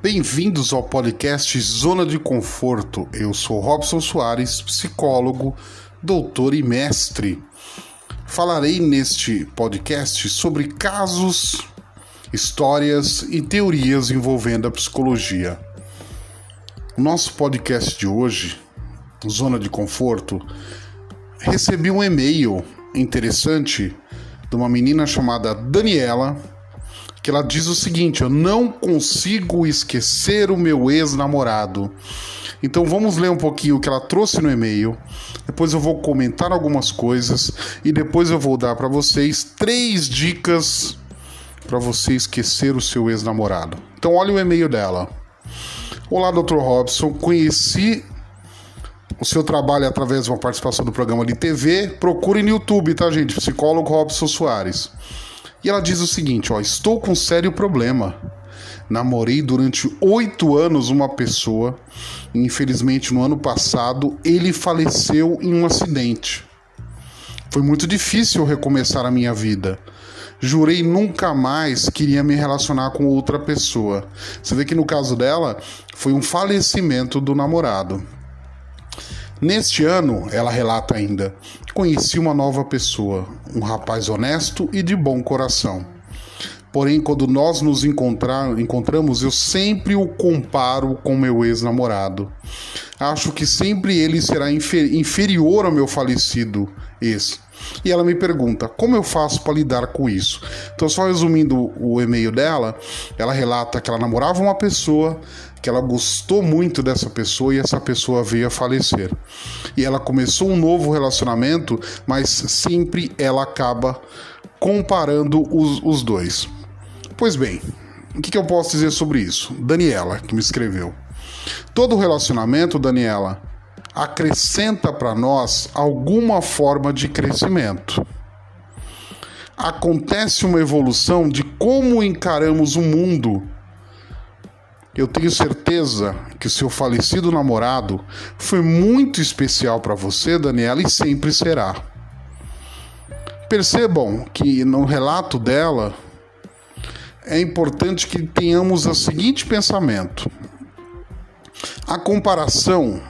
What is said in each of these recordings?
Bem-vindos ao podcast Zona de Conforto. Eu sou Robson Soares, psicólogo, doutor e mestre. Falarei neste podcast sobre casos, histórias e teorias envolvendo a psicologia. Nosso podcast de hoje, Zona de Conforto, recebi um e-mail interessante de uma menina chamada Daniela que ela diz o seguinte: Eu não consigo esquecer o meu ex-namorado. Então vamos ler um pouquinho o que ela trouxe no e-mail. Depois eu vou comentar algumas coisas e depois eu vou dar para vocês três dicas para você esquecer o seu ex-namorado. Então olha o e-mail dela. Olá, Dr. Robson. Conheci o seu trabalho através de uma participação do programa de TV. Procure no YouTube, tá, gente? Psicólogo Robson Soares. E ela diz o seguinte: ó, estou com um sério problema. Namorei durante oito anos uma pessoa. E infelizmente, no ano passado, ele faleceu em um acidente. Foi muito difícil recomeçar a minha vida. Jurei nunca mais queria me relacionar com outra pessoa. Você vê que no caso dela foi um falecimento do namorado. Neste ano, ela relata ainda, conheci uma nova pessoa, um rapaz honesto e de bom coração. Porém, quando nós nos encontrar, encontramos, eu sempre o comparo com meu ex-namorado. Acho que sempre ele será infer inferior ao meu falecido ex. E ela me pergunta: como eu faço para lidar com isso? Então, só resumindo o e-mail dela, ela relata que ela namorava uma pessoa, que ela gostou muito dessa pessoa e essa pessoa veio a falecer. E ela começou um novo relacionamento, mas sempre ela acaba comparando os, os dois. Pois bem, o que, que eu posso dizer sobre isso? Daniela, que me escreveu. Todo relacionamento, Daniela, acrescenta para nós alguma forma de crescimento. Acontece uma evolução de como encaramos o mundo eu tenho certeza que o seu falecido namorado foi muito especial para você, Daniela, e sempre será. Percebam que no relato dela é importante que tenhamos o seguinte pensamento: a comparação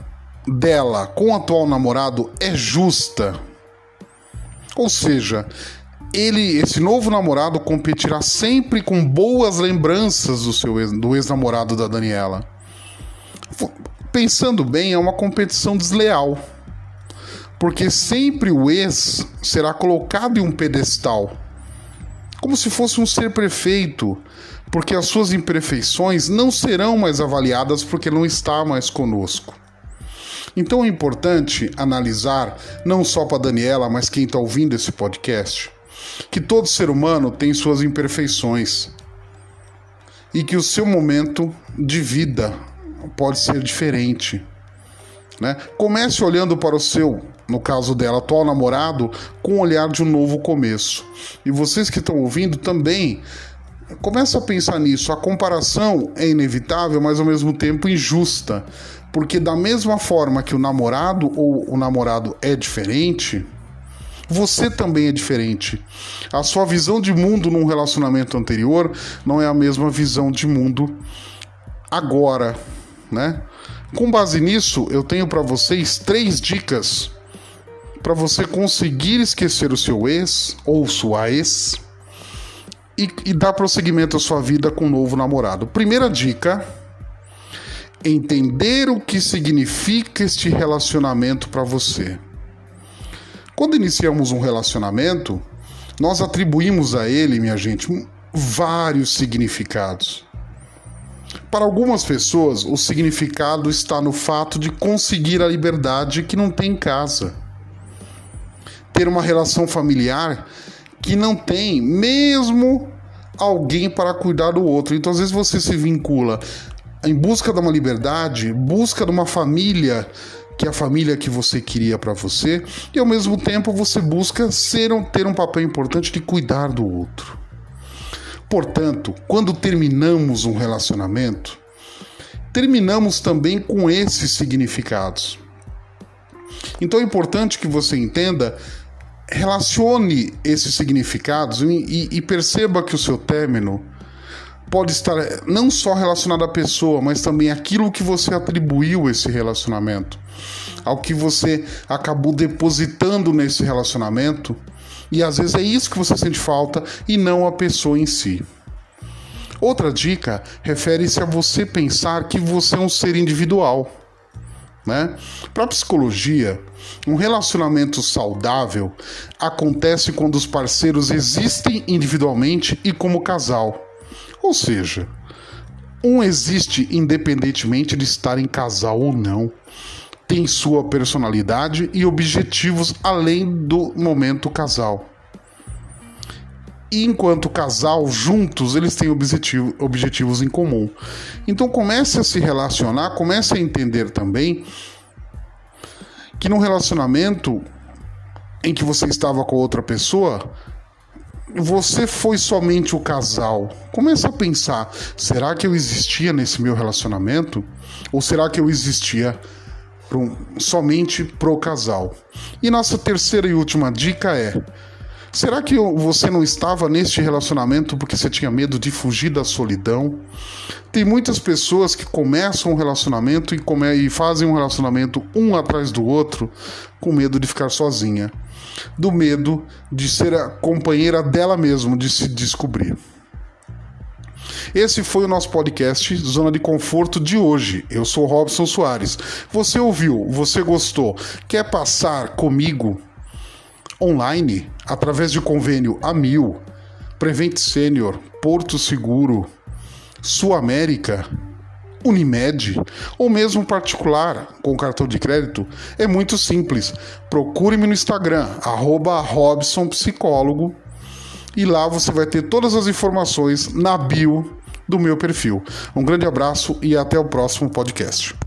dela com o atual namorado é justa. Ou seja, ele, esse novo namorado, competirá sempre com boas lembranças do seu do ex-namorado da Daniela. Pensando bem, é uma competição desleal, porque sempre o ex será colocado em um pedestal, como se fosse um ser perfeito, porque as suas imperfeições não serão mais avaliadas porque não está mais conosco. Então é importante analisar, não só para Daniela, mas quem está ouvindo esse podcast que todo ser humano tem suas imperfeições e que o seu momento de vida pode ser diferente. Né? Comece olhando para o seu, no caso dela, atual namorado, com o olhar de um novo começo. E vocês que estão ouvindo também, comece a pensar nisso. A comparação é inevitável, mas ao mesmo tempo injusta. Porque da mesma forma que o namorado ou o namorado é diferente, você também é diferente. A sua visão de mundo num relacionamento anterior não é a mesma visão de mundo agora, né? Com base nisso, eu tenho para vocês três dicas para você conseguir esquecer o seu ex ou sua ex e, e dar prosseguimento à sua vida com um novo namorado. Primeira dica: entender o que significa este relacionamento para você. Quando iniciamos um relacionamento, nós atribuímos a ele, minha gente, vários significados. Para algumas pessoas, o significado está no fato de conseguir a liberdade que não tem em casa. Ter uma relação familiar que não tem, mesmo alguém para cuidar do outro. Então, às vezes, você se vincula em busca de uma liberdade, busca de uma família que é a família que você queria para você, e ao mesmo tempo você busca ser um, ter um papel importante de cuidar do outro. Portanto, quando terminamos um relacionamento, terminamos também com esses significados. Então é importante que você entenda, relacione esses significados e, e, e perceba que o seu término pode estar não só relacionado à pessoa, mas também aquilo que você atribuiu esse relacionamento, ao que você acabou depositando nesse relacionamento. E às vezes é isso que você sente falta e não a pessoa em si. Outra dica refere-se a você pensar que você é um ser individual. Né? Para a psicologia, um relacionamento saudável acontece quando os parceiros existem individualmente e como casal. Ou seja, um existe independentemente de estar em casal ou não. Tem sua personalidade e objetivos além do momento casal. E enquanto casal, juntos, eles têm objetivo, objetivos em comum. Então comece a se relacionar, comece a entender também que num relacionamento em que você estava com outra pessoa, você foi somente o casal. Comece a pensar: será que eu existia nesse meu relacionamento? Ou será que eu existia pro, somente pro casal? E nossa terceira e última dica é Será que você não estava neste relacionamento porque você tinha medo de fugir da solidão? Tem muitas pessoas que começam um relacionamento e, come e fazem um relacionamento um atrás do outro com medo de ficar sozinha, do medo de ser a companheira dela mesma, de se descobrir. Esse foi o nosso podcast Zona de Conforto de hoje. Eu sou Robson Soares. Você ouviu? Você gostou? Quer passar comigo online através de convênio Amil, Prevent Senior, Porto Seguro, Sul América, Unimed ou mesmo particular com cartão de crédito, é muito simples. Procure-me no Instagram, arroba Robson Psicólogo, e lá você vai ter todas as informações na bio do meu perfil. Um grande abraço e até o próximo podcast.